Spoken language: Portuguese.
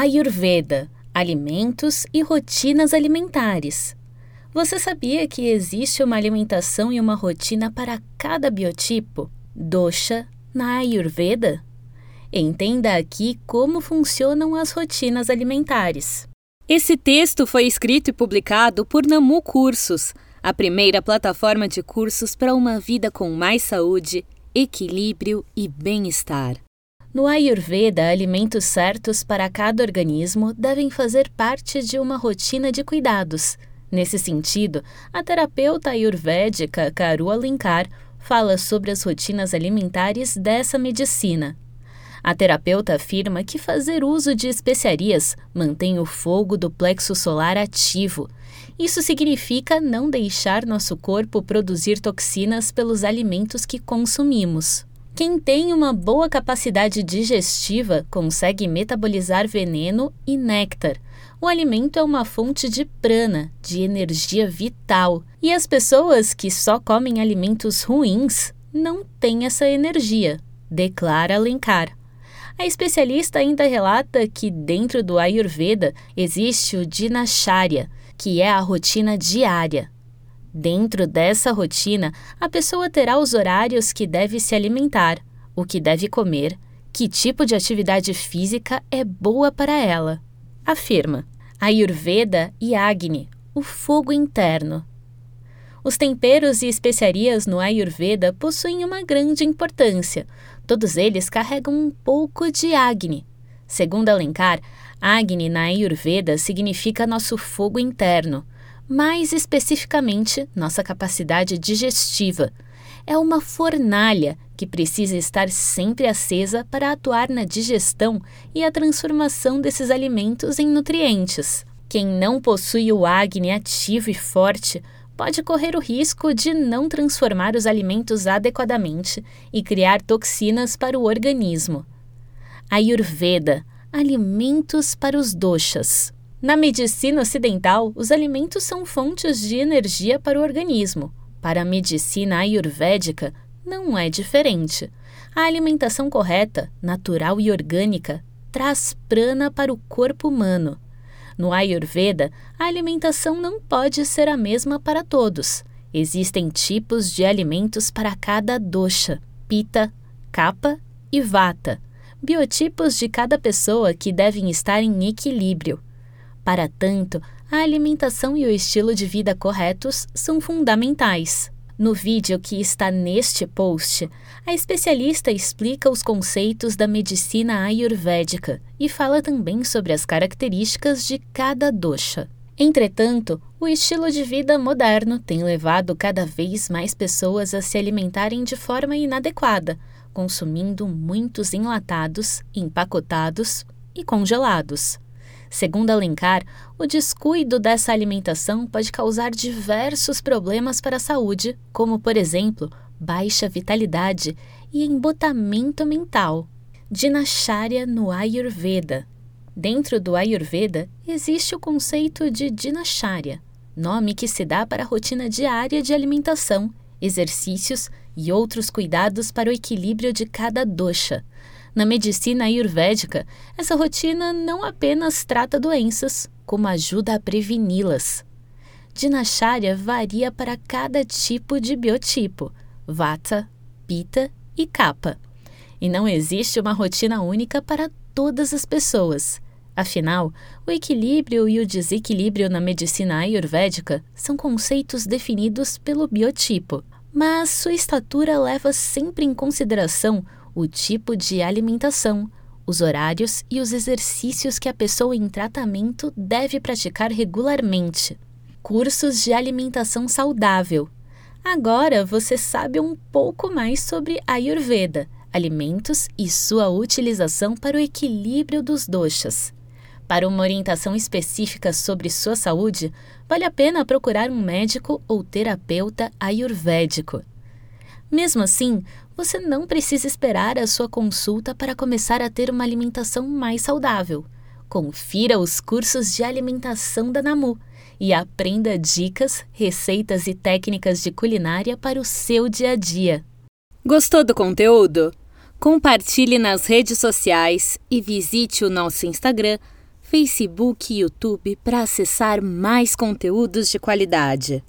Ayurveda Alimentos e rotinas alimentares. Você sabia que existe uma alimentação e uma rotina para cada biotipo? Dosha na Ayurveda? Entenda aqui como funcionam as rotinas alimentares. Esse texto foi escrito e publicado por Namu Cursos, a primeira plataforma de cursos para uma vida com mais saúde, equilíbrio e bem-estar. No Ayurveda, alimentos certos para cada organismo devem fazer parte de uma rotina de cuidados. Nesse sentido, a terapeuta ayurvédica Karu Alinkar fala sobre as rotinas alimentares dessa medicina. A terapeuta afirma que fazer uso de especiarias mantém o fogo do plexo solar ativo. Isso significa não deixar nosso corpo produzir toxinas pelos alimentos que consumimos. Quem tem uma boa capacidade digestiva consegue metabolizar veneno e néctar. O alimento é uma fonte de prana, de energia vital. E as pessoas que só comem alimentos ruins não têm essa energia, declara Alencar. A especialista ainda relata que dentro do Ayurveda existe o Dinacharya, que é a rotina diária, Dentro dessa rotina, a pessoa terá os horários que deve se alimentar, o que deve comer, que tipo de atividade física é boa para ela. Afirma Ayurveda e Agni, o fogo interno. Os temperos e especiarias no Ayurveda possuem uma grande importância. Todos eles carregam um pouco de Agni. Segundo Alencar, Agni na Ayurveda significa nosso fogo interno mais especificamente nossa capacidade digestiva. É uma fornalha que precisa estar sempre acesa para atuar na digestão e a transformação desses alimentos em nutrientes. Quem não possui o Agni ativo e forte pode correr o risco de não transformar os alimentos adequadamente e criar toxinas para o organismo. Ayurveda Alimentos para os doshas. Na medicina ocidental, os alimentos são fontes de energia para o organismo. Para a medicina ayurvédica, não é diferente. A alimentação correta, natural e orgânica traz prana para o corpo humano. No Ayurveda, a alimentação não pode ser a mesma para todos. Existem tipos de alimentos para cada dosha, pita, kapha e vata, biotipos de cada pessoa que devem estar em equilíbrio. Para tanto, a alimentação e o estilo de vida corretos são fundamentais. No vídeo que está neste post, a especialista explica os conceitos da medicina ayurvédica e fala também sobre as características de cada dosha. Entretanto, o estilo de vida moderno tem levado cada vez mais pessoas a se alimentarem de forma inadequada, consumindo muitos enlatados, empacotados e congelados. Segundo Alencar, o descuido dessa alimentação pode causar diversos problemas para a saúde, como, por exemplo, baixa vitalidade e embotamento mental. Dinacharya no Ayurveda. Dentro do Ayurveda existe o conceito de Dinacharya, nome que se dá para a rotina diária de alimentação, exercícios e outros cuidados para o equilíbrio de cada dosha. Na medicina ayurvédica, essa rotina não apenas trata doenças, como ajuda a preveni-las. Dinacharya varia para cada tipo de biotipo, vata, pita e kapha. E não existe uma rotina única para todas as pessoas. Afinal, o equilíbrio e o desequilíbrio na medicina ayurvédica são conceitos definidos pelo biotipo, mas sua estatura leva sempre em consideração o tipo de alimentação, os horários e os exercícios que a pessoa em tratamento deve praticar regularmente. Cursos de alimentação saudável. Agora você sabe um pouco mais sobre Ayurveda, alimentos e sua utilização para o equilíbrio dos doshas. Para uma orientação específica sobre sua saúde, vale a pena procurar um médico ou terapeuta ayurvédico. Mesmo assim, você não precisa esperar a sua consulta para começar a ter uma alimentação mais saudável. Confira os cursos de alimentação da Namu e aprenda dicas, receitas e técnicas de culinária para o seu dia a dia. Gostou do conteúdo? Compartilhe nas redes sociais e visite o nosso Instagram Facebook e YouTube para acessar mais conteúdos de qualidade.